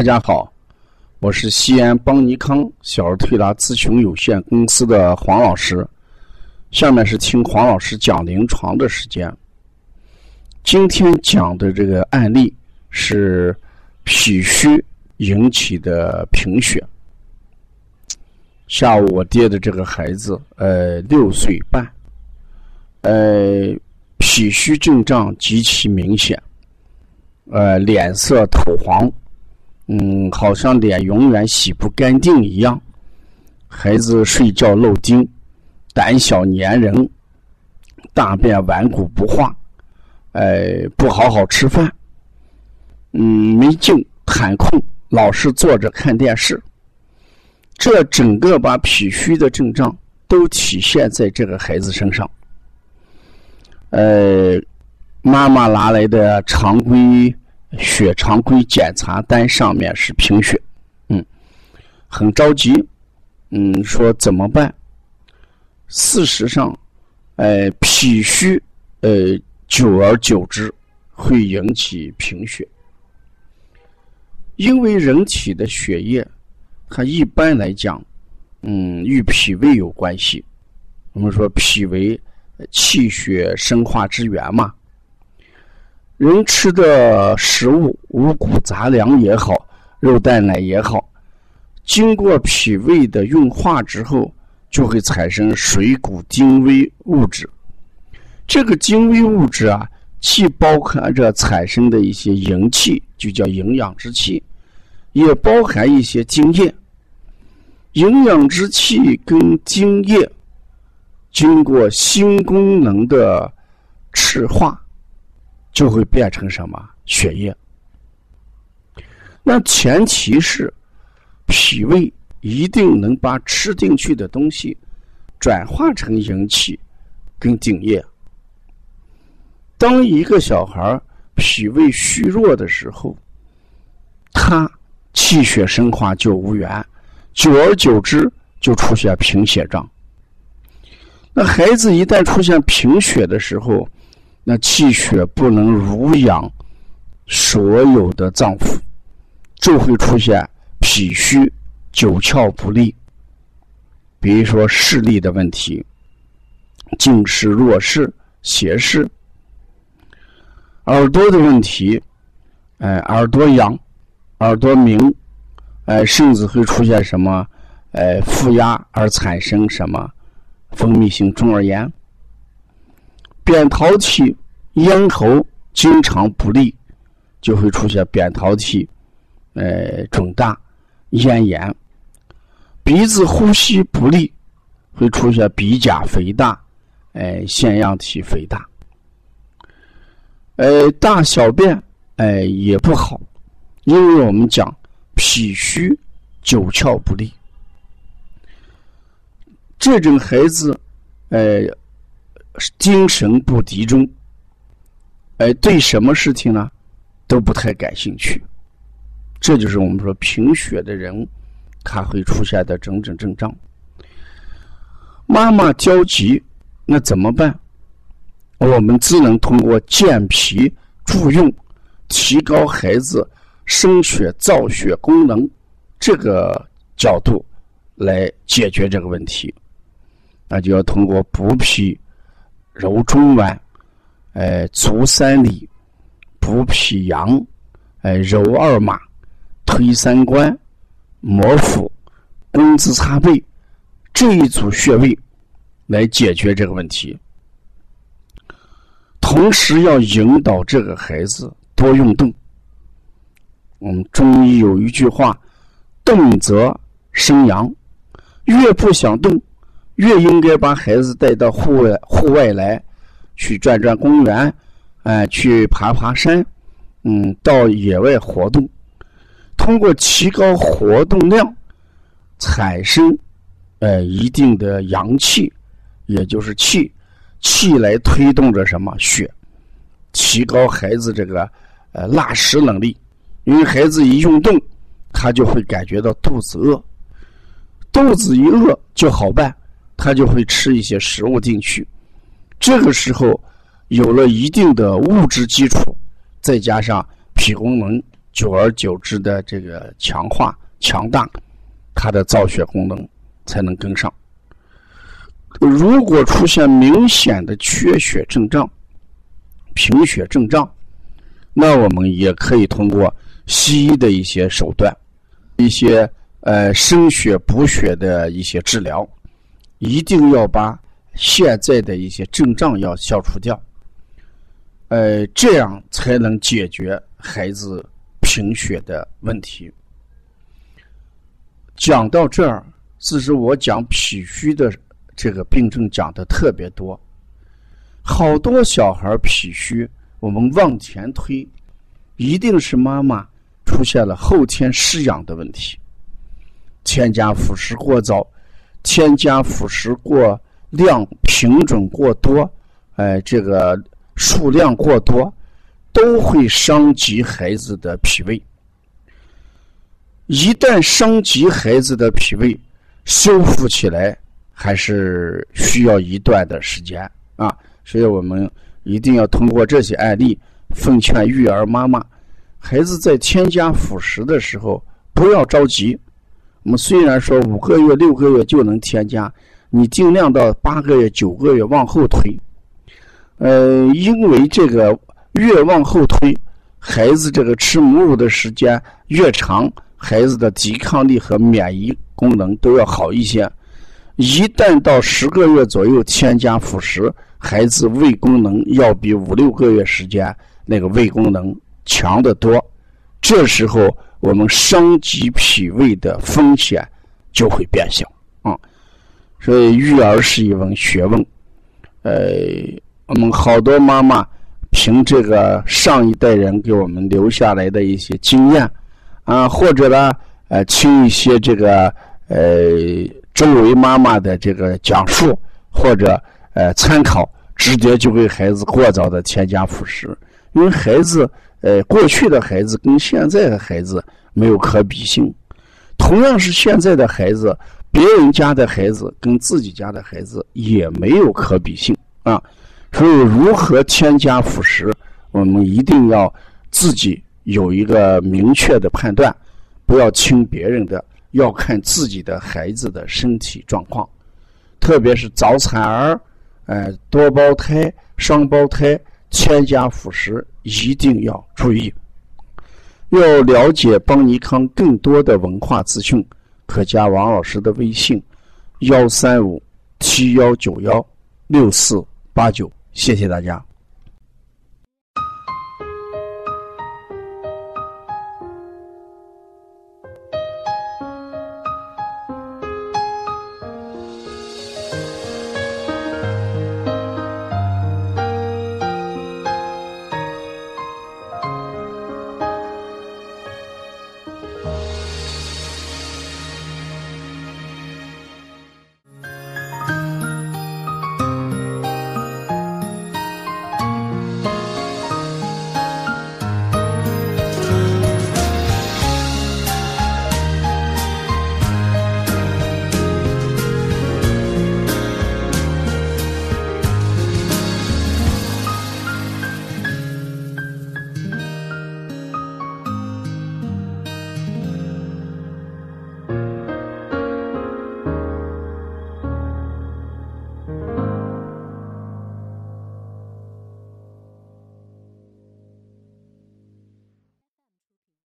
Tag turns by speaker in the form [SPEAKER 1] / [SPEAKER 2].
[SPEAKER 1] 大家好，我是西安邦尼康小儿推拿咨询有限公司的黄老师。下面是听黄老师讲临床的时间。今天讲的这个案例是脾虚引起的贫血。下午我爹的这个孩子，呃，六岁半，呃，脾虚症状极其明显，呃，脸色土黄。嗯，好像脸永远洗不干净一样。孩子睡觉漏精，胆小粘人，大便顽固不化，哎，不好好吃饭，嗯，没劲，喊困，老是坐着看电视。这整个把脾虚的症状都体现在这个孩子身上。呃，妈妈拿来的常规。血常规检查单上面是贫血，嗯，很着急，嗯，说怎么办？事实上，呃，脾虚，呃，久而久之会引起贫血，因为人体的血液，它一般来讲，嗯，与脾胃有关系。我们说脾为气血生化之源嘛。人吃的食物，五谷杂粮也好，肉蛋奶也好，经过脾胃的运化之后，就会产生水谷精微物质。这个精微物质啊，既包含着产生的一些营气，就叫营养之气，也包含一些精液。营养之气跟精液，经过心功能的赤化。就会变成什么血液？那前提是脾胃一定能把吃进去的东西转化成营气跟津液。当一个小孩脾胃虚弱的时候，他气血生化就无源，久而久之就出现贫血症。那孩子一旦出现贫血的时候，那气血不能濡养所有的脏腑，就会出现脾虚、九窍不利。比如说视力的问题，近视、弱视、斜视；耳朵的问题，哎，耳朵痒、耳朵鸣，哎，甚至会出现什么，哎，负压而产生什么分泌性中耳炎。扁桃体、咽喉经常不利，就会出现扁桃体，呃，肿大、咽炎；鼻子呼吸不利，会出现鼻甲肥大，哎，腺样体肥大；呃，大小便，哎，也不好，因为我们讲脾虚、九窍不利，这种孩子，呃。精神不集中，哎，对什么事情呢，都不太感兴趣。这就是我们说贫血的人，他会出现的种种症状。妈妈焦急，那怎么办？我们只能通过健脾助运，提高孩子生血造血功能这个角度来解决这个问题。那就要通过补脾。揉中脘，哎，足三里，补脾阳，哎，揉二马，推三关，摩腹，工字擦背，这一组穴位来解决这个问题。同时要引导这个孩子多运动。我们中医有一句话：“动则生阳”，越不想动。越应该把孩子带到户外户外来，去转转公园，哎，去爬爬山，嗯，到野外活动，通过提高活动量，产生，呃，一定的阳气，也就是气，气来推动着什么？血，提高孩子这个呃拉屎能力，因为孩子一运动，他就会感觉到肚子饿，肚子一饿就好办。他就会吃一些食物进去，这个时候有了一定的物质基础，再加上脾功能久而久之的这个强化强大，它的造血功能才能跟上。如果出现明显的缺血症状、贫血症状，那我们也可以通过西医的一些手段，一些呃生血补血的一些治疗，一定要把现在的一些症状要消除掉，呃，这样才能解决孩子贫血的问题。讲到这儿，其实我讲脾虚的。这个病症讲的特别多，好多小孩脾虚，我们往前推，一定是妈妈出现了后天失养的问题，添加辅食过早，添加辅食过量，品种过多，哎，这个数量过多，都会伤及孩子的脾胃。一旦伤及孩子的脾胃，修复起来。还是需要一段的时间啊，所以我们一定要通过这些案例，奉劝育儿妈妈，孩子在添加辅食的时候不要着急。我们虽然说五个月、六个月就能添加，你尽量到八个月、九个月往后推。呃，因为这个越往后推，孩子这个吃母乳的时间越长，孩子的抵抗力和免疫功能都要好一些。一旦到十个月左右添加辅食，孩子胃功能要比五六个月时间那个胃功能强得多。这时候我们伤及脾胃的风险就会变小啊。所以育儿是一门学问。呃，我们好多妈妈凭这个上一代人给我们留下来的一些经验啊，或者呢，呃，听一些这个呃。周围妈妈的这个讲述或者呃参考，直接就给孩子过早的添加辅食，因为孩子呃过去的孩子跟现在的孩子没有可比性，同样是现在的孩子，别人家的孩子跟自己家的孩子也没有可比性啊，所以如何添加辅食，我们一定要自己有一个明确的判断，不要听别人的。要看自己的孩子的身体状况，特别是早产儿、呃多胞胎、双胞胎，添加辅食一定要注意。要了解邦尼康更多的文化资讯，可加王老师的微信：幺三五七幺九幺六四八九。谢谢大家。